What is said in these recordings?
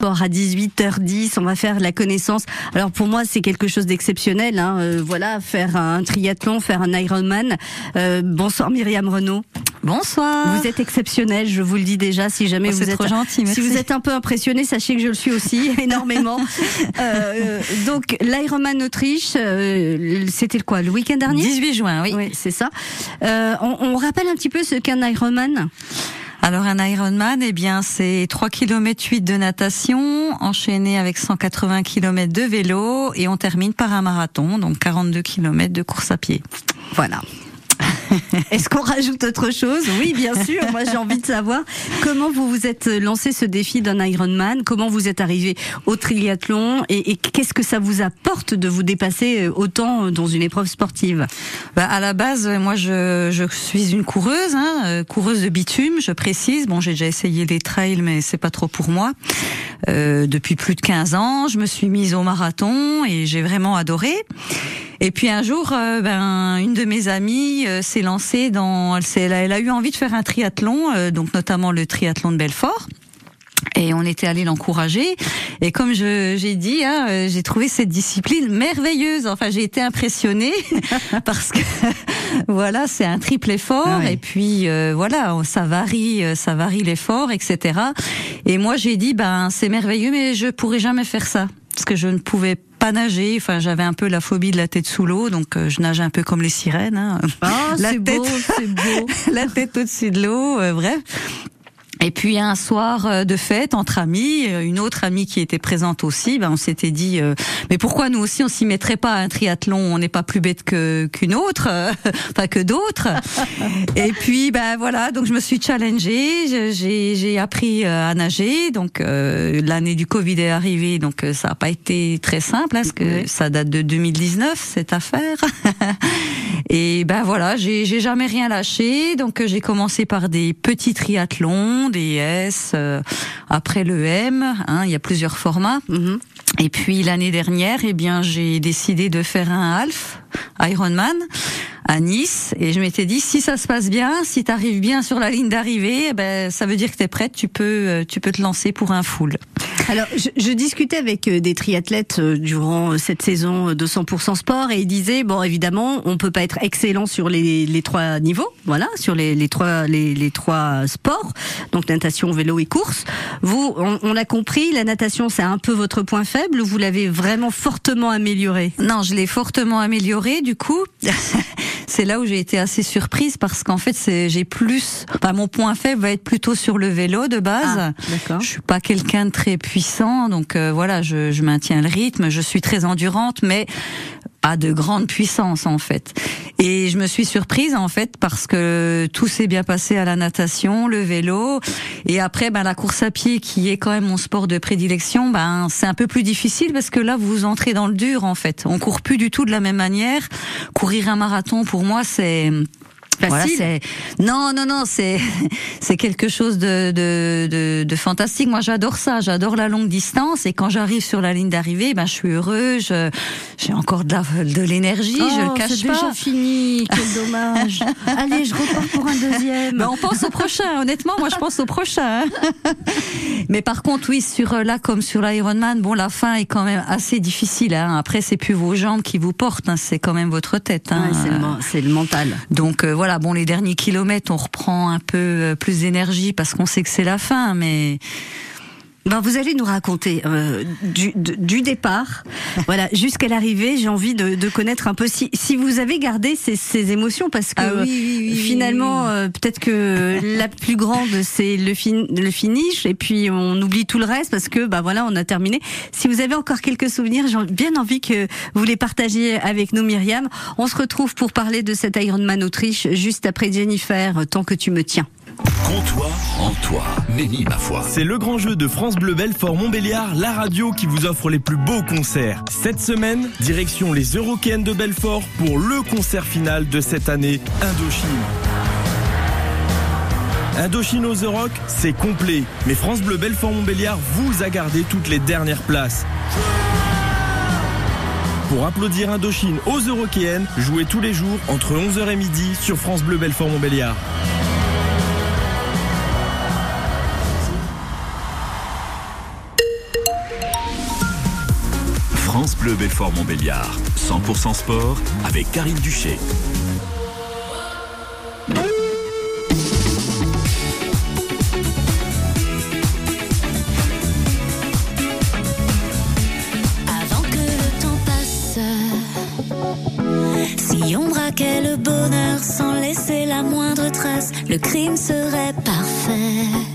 à 18h10, on va faire la connaissance. Alors pour moi, c'est quelque chose d'exceptionnel. Hein. Euh, voilà, faire un triathlon, faire un Ironman. Euh, bonsoir Myriam Renaud. Bonsoir. Vous êtes exceptionnel, je vous le dis déjà. Si jamais oh, vous êtes trop gentil, si vous êtes un peu impressionné, sachez que je le suis aussi énormément. euh, donc l'Ironman Autriche, euh, c'était quoi le week-end dernier? 18 juin, oui. Oui, c'est ça. Euh, on, on rappelle un petit peu ce qu'est un Ironman? Alors un Ironman, eh bien c'est 3 km 8 de natation enchaîné avec 180 km de vélo et on termine par un marathon, donc 42 km de course à pied. Voilà. Est-ce qu'on rajoute autre chose? Oui, bien sûr. Moi, j'ai envie de savoir comment vous vous êtes lancé ce défi d'un Ironman, comment vous êtes arrivé au triathlon? Et, et qu'est-ce que ça vous apporte de vous dépasser autant dans une épreuve sportive? Bah, À la base, moi, je, je suis une coureuse, hein, euh, coureuse de bitume, je précise. Bon, j'ai déjà essayé les trails, mais c'est pas trop pour moi. Euh, depuis plus de 15 ans, je me suis mise au marathon et j'ai vraiment adoré. Et puis un jour, euh, ben, une de mes amies euh, s'est lancée dans, elle, elle, a eu envie de faire un triathlon, euh, donc notamment le triathlon de Belfort. Et on était allé l'encourager. Et comme j'ai dit, hein, j'ai trouvé cette discipline merveilleuse. Enfin, j'ai été impressionnée parce que voilà, c'est un triple effort. Ah oui. Et puis euh, voilà, ça varie, ça varie l'effort, etc. Et moi, j'ai dit, ben c'est merveilleux, mais je pourrais jamais faire ça parce que je ne pouvais pas nager. Enfin, j'avais un peu la phobie de la tête sous l'eau, donc euh, je nageais un peu comme les sirènes. Hein. Oh, la tête, beau, beau. la tête au-dessus de l'eau, euh, bref. Et puis un soir euh, de fête entre amis, une autre amie qui était présente aussi, ben on s'était dit euh, mais pourquoi nous aussi on s'y mettrait pas à un triathlon? On n'est pas plus bête que qu'une autre, euh, enfin que d'autres. Et puis ben voilà, donc je me suis challengée, j'ai j'ai appris à nager. Donc euh, l'année du Covid est arrivée, donc ça n'a pas été très simple parce que ça date de 2019 cette affaire. Et ben voilà, j'ai j'ai jamais rien lâché. Donc j'ai commencé par des petits triathlons des S, euh, après le M, hein, il y a plusieurs formats. Mm -hmm. Et puis l'année dernière, eh bien, j'ai décidé de faire un half Ironman à Nice et je m'étais dit si ça se passe bien, si tu arrives bien sur la ligne d'arrivée, eh ben ça veut dire que tu es prête, tu peux tu peux te lancer pour un full. Alors, je, je, discutais avec des triathlètes durant cette saison de 100% sport et ils disaient bon, évidemment, on peut pas être excellent sur les, les trois niveaux, voilà, sur les, les trois les, les, trois sports, donc natation, vélo et course. Vous, on, on l'a compris, la natation c'est un peu votre point faible ou vous l'avez vraiment fortement amélioré? Non, je l'ai fortement amélioré. Du coup, c'est là où j'ai été assez surprise parce qu'en fait, c'est j'ai plus. Enfin, mon point faible va être plutôt sur le vélo de base. Ah, d'accord. Je suis pas quelqu'un de très puissant, donc euh, voilà, je, maintiens le rythme. Je suis très endurante, mais pas de grande puissance en fait. Et je me suis surprise en fait parce que tout s'est bien passé à la natation, le vélo et après ben la course à pied qui est quand même mon sport de prédilection, ben c'est un peu plus difficile parce que là vous entrez dans le dur en fait. On court plus du tout de la même manière. Courir un marathon pour moi c'est Facile. Voilà, non, non, non, c'est c'est quelque chose de, de, de, de fantastique. Moi, j'adore ça. J'adore la longue distance. Et quand j'arrive sur la ligne d'arrivée, ben, je suis heureux. J'ai encore de, la, de l'énergie. Oh, je le cache c'est pas. déjà fini. Quel dommage. Allez, je repars pour un deuxième. Ben, on pense au prochain. Honnêtement, moi, je pense au prochain. Hein. Mais par contre, oui, sur là comme sur l'Ironman, bon, la fin est quand même assez difficile. Hein. Après, c'est plus vos jambes qui vous portent. Hein. C'est quand même votre tête. Hein. Ouais, c'est, le, le mental. Donc euh, voilà. Bon, les derniers kilomètres, on reprend un peu plus d'énergie parce qu'on sait que c'est la fin, mais ben, vous allez nous raconter euh, du, du, départ, voilà, jusqu'à l'arrivée. J'ai envie de, de, connaître un peu si, si vous avez gardé ces, ces émotions, parce que ah oui, oui, oui, finalement, euh, peut-être que la plus grande c'est le, fin, le finish, et puis on oublie tout le reste parce que bah voilà, on a terminé. Si vous avez encore quelques souvenirs, j'ai bien envie que vous les partagiez avec nous, Myriam. On se retrouve pour parler de cet Ironman Autriche juste après Jennifer, tant que tu me tiens. Comptoir en toi, Méni ma foi. C'est le grand jeu de France Bleu Belfort Montbéliard, la radio qui vous offre les plus beaux concerts. Cette semaine, direction les Eurokéennes de Belfort pour le concert final de cette année, Indochine. Indochine aux The c'est complet, mais France Bleu Belfort Montbéliard vous a gardé toutes les dernières places. Pour applaudir Indochine aux Eurokéennes, jouez tous les jours entre 11h et midi sur France Bleu Belfort Montbéliard. France Bleu Belfort Montbéliard. 100% sport avec Karine Duché. Avant que le temps passe, si on braquait le bonheur sans laisser la moindre trace, le crime serait parfait.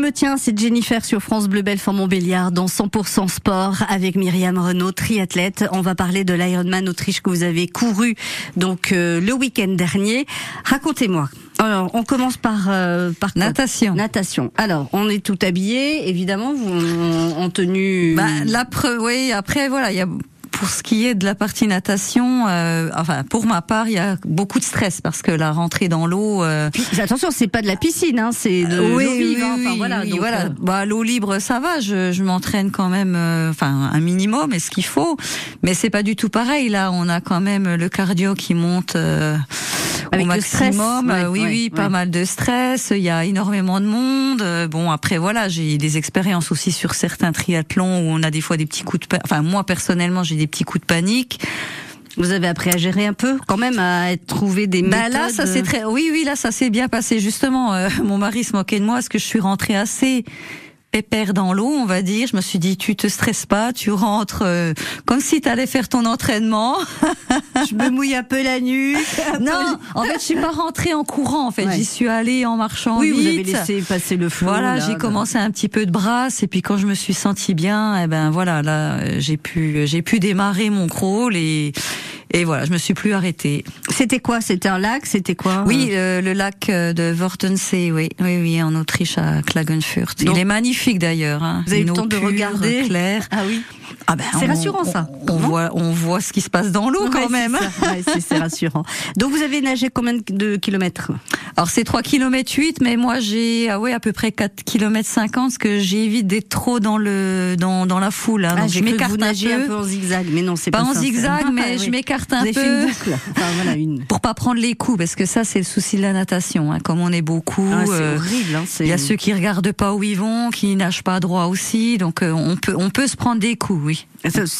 Me tiens, c'est Jennifer sur France Bleu Belfort Montbéliard dans 100% sport avec Myriam Renaud, triathlète. On va parler de l'Ironman Autriche que vous avez couru donc euh, le week-end dernier. Racontez-moi. Alors, on commence par euh, par Natation. Natation. Alors, on est tout habillé, évidemment, vous en, en tenue. Bah, la preuve, oui. Après, voilà, il y a pour ce qui est de la partie natation, euh, enfin pour ma part, il y a beaucoup de stress parce que la rentrée dans l'eau. euh, attention, c'est pas de la piscine, hein, c'est de l'eau vive. hein. Enfin, voilà, oui, donc, voilà. euh, Bah, l'eau libre, ça va. Je, je m'entraîne quand même, euh, enfin un minimum, et ce qu'il faut? Mais c'est pas du tout pareil. Là, on a quand même le cardio qui monte euh, Avec au le stress, maximum. ouais, Euh, oui, ouais, oui, pas mal de stress. Il y a énormément de monde. Euh, Bon, après voilà, j'ai des expériences aussi sur certains triathlons où on a des fois des petits coups de, enfin moi personnellement, j'ai des petits coups de panique. Vous avez appris à gérer un peu, quand même, à être- trouver des Bah méthodes. là, ça c'est très, oui, oui, là, ça s'est bien passé. Justement, euh, mon mari se moquait de moi parce que je suis rentrée assez pépère dans l'eau, on va dire. Je me suis dit, tu te stresses pas, tu rentres euh, comme si tu allais faire ton entraînement. Je me mouille un peu la nuque. non, en fait, je suis pas rentrée en courant. En fait, Ouais. j'y suis allée en marchant Oui, vite. vous avez laissé passer le flot. Voilà, là, j'ai commencé un petit peu de brasse et puis quand je me suis sentie bien, eh ben voilà, là j'ai pu j'ai pu démarrer mon crawl et et voilà, je me suis plus arrêtée. C'était quoi? C'était un lac? C'était quoi? Oui, le, le lac euh, de Wortensee, oui, oui, oui, en Autriche à Klagenfurt. Donc- Il est magnifique d'ailleurs. Hein. Vous avez eu le temps de regarder? claire. Ah oui. Ah ben, C'est on- rassurant, ça, On, voit, on voit ce qui se passe dans l'eau Ouais, quand c'est même. Ouais, c'est- rassurant. Donc vous avez nagé combien de kilomètres? Alors c'est 3 km 8 mais moi j'ai ah ouais à peu près 4 km 50 parce que j'évite d'être trop dans le dans, dans la foule hein. Ah, Donc, je m'écarte un peu. en zigzag, mais non, c'est pas, Pas en zigzag mais Ah, je oui. m'écarte Vous un avez peu. fait une boucle. Enfin, voilà, une. Pour pas prendre les coups, parce que ça c'est le souci de la natation. Hein. Comme on est beaucoup, Ah, c'est euh, horrible. Hein, il y a ceux qui regardent pas où ils vont, qui nagent pas droit aussi, donc euh, on peut on peut se prendre des coups, oui.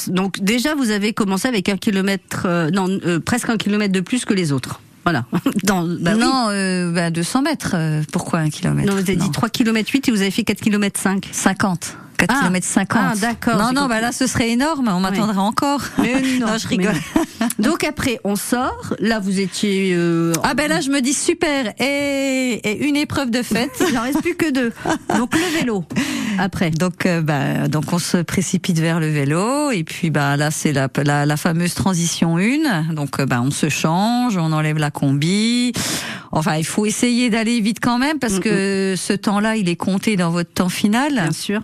Donc déjà, vous avez commencé avec un kilomètre, euh, non, euh, presque un kilomètre de plus que les autres. Voilà. Dans, bah oui. non, euh, bah, 200 mètres. euh, pourquoi un kilomètre? Non, vous avez dit 3 km 8 et vous avez fait 4 km 5. 50. 4 Ah. km 50. Ah, d'accord, Non, non, compris. bah là, ce serait énorme. On m'attendrait encore. Mais non, je rigole. non. Donc après, on sort. Là, vous étiez. euh, Ah ben là, je me dis super. Et, et une épreuve de fête. Il n'en reste plus que deux. Donc le vélo. Après. Donc, euh, bah, donc on se précipite vers le vélo et puis bah là c'est la, la, la fameuse transition 1. Donc euh, bah on se change, on enlève la combi. Enfin, il faut essayer d'aller vite quand même parce que ce temps-là, il est compté dans votre temps final. Bien sûr.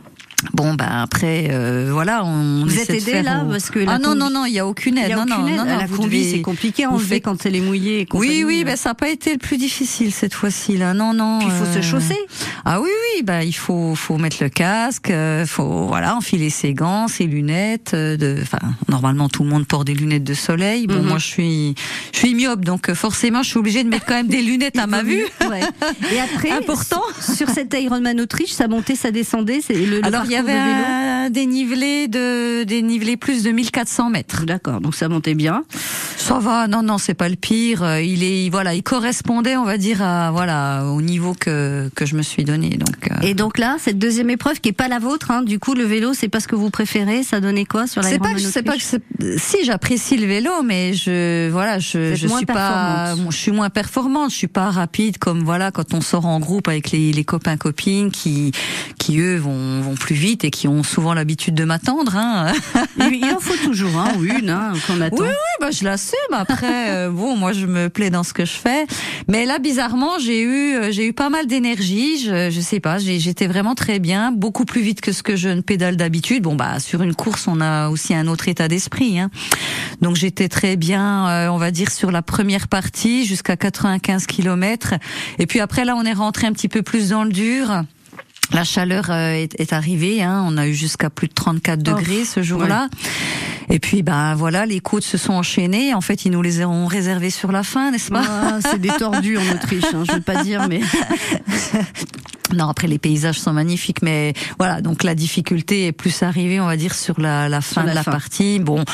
Bon bah après euh, voilà, on Vous êtes aidé là parce que Ah non non non, il y a aucune aide. A non aucune non aide. non non, la combi, devez- c'est compliqué à enlever faites- quand elle est mouillée. et. Oui, oui, ben ça n'a pas été le plus difficile cette fois-ci là. Non, non. Puis il faut se euh, chausser. Ah oui, oui, bah il faut, faut mettre le casque, euh, faut voilà enfiler ses gants, ses lunettes. euh, De, enfin, normalement tout le monde porte des lunettes de soleil. Bon, Mhm. moi je suis, je suis myope, donc euh, forcément je suis obligée de mettre quand même des lunettes à ma vue. Ouais. Et après, Important. sur cet Ironman Autriche, ça montait, ça descendait. C'est le, le Alors il y avait de un dénivelé de dénivelé plus de 1400 mètres. D'accord, donc ça montait bien. Ça va, non, non, c'est pas le pire. Euh, Il est, voilà, il correspondait, on va dire, à voilà, au niveau que que je me suis donné. Donc. euh, Et donc là, cette deuxième épreuve qui est pas la vôtre, hein, du coup, le vélo, c'est pas ce que vous préférez. Ça donnait quoi sur la C'est pas que sais pas que c'est- si j'apprécie le vélo, mais je voilà, je je suis pas, je suis moins performante, je suis pas rapide comme voilà quand on sort en groupe avec les, les copains copines qui qui eux vont vont plus vite et qui ont souvent l'habitude de m'attendre. Hein. Il en faut toujours hein, ou une hein, qu'on attend. Oui, oui, bah, je l'assume. Après, euh, bon, moi, je me plais dans ce que je fais. Mais là, bizarrement, j'ai eu, euh, j'ai eu pas mal d'énergie. Je, je sais pas, j'étais vraiment très bien, beaucoup plus vite que ce que je ne pédale d'habitude. Bon, bah, sur une course, on a aussi un autre état d'esprit. Hein. Donc, j'étais très bien, euh, on va dire, sur la première partie, jusqu'à 95 km. Et puis après, là, on est rentré un petit peu plus dans le dur. La chaleur euh, est, est arrivée, hein. on a eu jusqu'à plus de 34 degrés ce jour-là. Et puis ben voilà, les côtes se sont enchaînées. En fait, ils nous les ont réservées sur la fin, n'est-ce pas? Ah, c'est des tordus en Autriche, hein, je veux pas dire, mais Non, après les paysages sont magnifiques, mais voilà, donc la difficulté est plus arrivée, on va dire, sur la, la fin la de la fin. partie. Bon.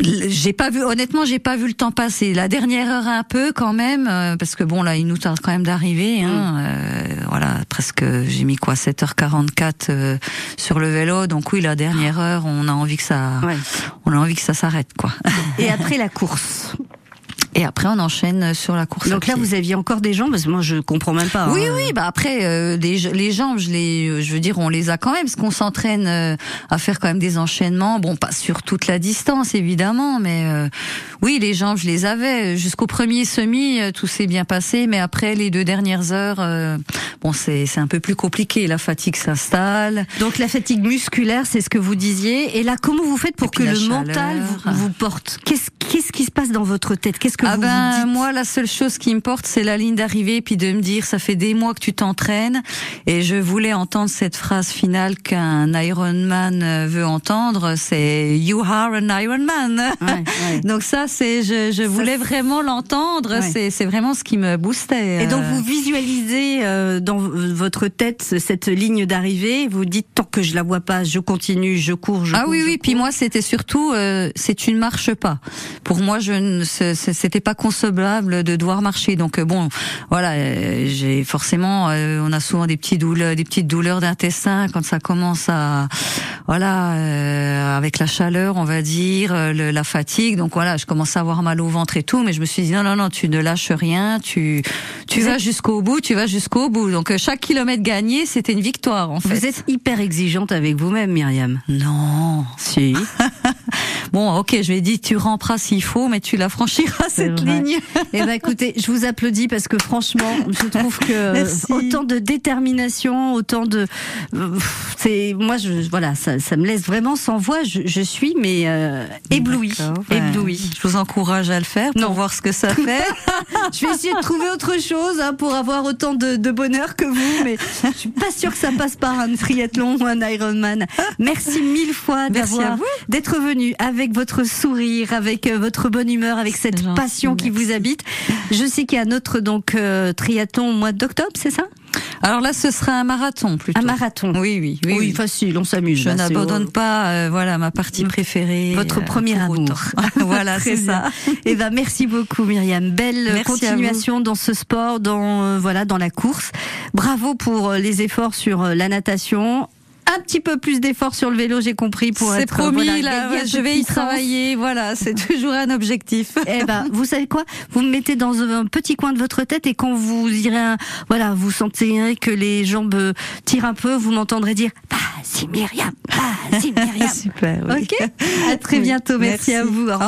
J'ai pas vu, honnêtement, j'ai pas vu le temps passer. La dernière heure un peu quand même, euh, parce que bon là, il nous tarde quand même d'arriver. Hein, euh, voilà, presque, j'ai mis quoi, 7h44 euh, sur le vélo. Donc oui, la dernière heure, on a envie que ça, ouais. on a envie que ça s'arrête, quoi. Et après la course? Et après, on enchaîne sur la course. à Donc là, pied. vous aviez encore des jambes, parce que moi, je comprends même pas. Oui, hein. oui, bah après euh, des, les jambes, je les, je veux dire, on les a quand même, parce qu'on s'entraîne euh, à faire quand même des enchaînements. Bon, pas sur toute la distance évidemment, mais euh, oui, les jambes, je les avais jusqu'au premier semi, euh, tout s'est bien passé, mais après les deux dernières heures, euh, bon, c'est c'est un peu plus compliqué. La fatigue s'installe. Donc la fatigue musculaire, c'est ce que vous disiez. Et là, comment vous faites pour que le chaleur. mental vous, vous porte? Qu'est-ce qu'est-ce qui se passe dans votre tête? Qu'est-ce que ah vous ben vous dites? moi la seule chose qui me porte c'est la ligne d'arrivée puis de me dire ça fait des mois que tu t'entraînes et je voulais entendre cette phrase finale qu'un Ironman euh, veut entendre c'est you are an Ironman. Ouais, ouais. Donc ça c'est je, je voulais vraiment l'entendre Ouais. c'est c'est vraiment ce qui me boostait. Et donc euh. vous visualisez euh, dans votre tête cette ligne d'arrivée. Vous dites tant que je la vois pas, je continue, je cours, je Ah cours, oui je oui puis cours. moi c'était surtout euh, c'est tu ne marches pas. Pour moi je ne c'était pas concevable de devoir marcher. Donc euh, bon voilà euh, j'ai forcément euh, on a souvent des petits douleurs des petites douleurs d'intestin quand ça commence à voilà euh, avec la chaleur on va dire le- la fatigue. Donc voilà je commence à avoir mal au ventre et tout mais je me suis dit non non non tu ne lâches rien. Tu tu vas êtes- jusqu'au bout tu vas jusqu'au bout. Donc chaque kilomètre gagné c'était une victoire en fait. Vous êtes hyper exigeante avec vous-même, Myriam. non. Si. Bon, ok, je lui ai dit, tu ramperas s'il faut, mais tu la franchiras cette vrai. ligne. Eh ben écoutez, je vous applaudis parce que franchement, je trouve que Merci. autant de détermination, autant de, c'est moi je voilà, ça, ça me laisse vraiment sans voix. Je, je suis mais euh, éblouie. Je vous encourage à le faire pour Non. voir ce que ça fait. Je vais essayer de trouver autre chose hein, pour avoir autant de, de bonheur que vous, mais je suis pas sûre que ça passe par un triathlon ou un Ironman. Merci mille fois Merci à d'avoir vous. d'être venu avec votre sourire, avec euh, votre bonne humeur, avec cette gentil, passion qui vous habite. Je sais qu'il y a un autre donc euh, triathlon au mois d'octobre, c'est ça? Alors là, ce sera un marathon plutôt. Un marathon. Oui, oui, oui. oui. facile, on s'amuse. Je n'abandonne pas, euh, voilà, ma partie préférée. Votre euh, premier amour. voilà, c'est ça. bien. Eh ben, merci beaucoup, Myriam. Belle Merci continuation dans ce sport, dans euh, voilà, dans la course. Bravo pour les efforts sur la natation. Un petit peu plus d'efforts sur le vélo, j'ai compris, pour C'est être promis, voilà, là, je vais y travailler. Voilà, c'est toujours un objectif. Eh ben, vous savez quoi? Vous me mettez dans un petit coin de votre tête et quand vous irez, un- voilà, vous sentirez que les jambes euh, tirent un peu, vous m'entendrez dire "Vas-y Myriam, vas-y Myriam." Super. oui. Ok? À très bientôt. Merci, Merci. à vous. Au revoir.